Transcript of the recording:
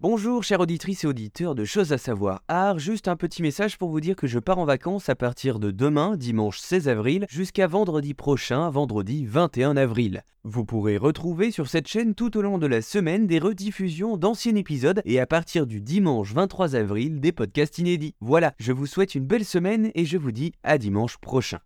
Bonjour chères auditrices et auditeurs de Choses à savoir art, juste un petit message pour vous dire que je pars en vacances à partir de demain, dimanche 16 avril, jusqu'à vendredi prochain, vendredi 21 avril. Vous pourrez retrouver sur cette chaîne tout au long de la semaine des rediffusions d'anciens épisodes et à partir du dimanche 23 avril des podcasts inédits. Voilà, je vous souhaite une belle semaine et je vous dis à dimanche prochain.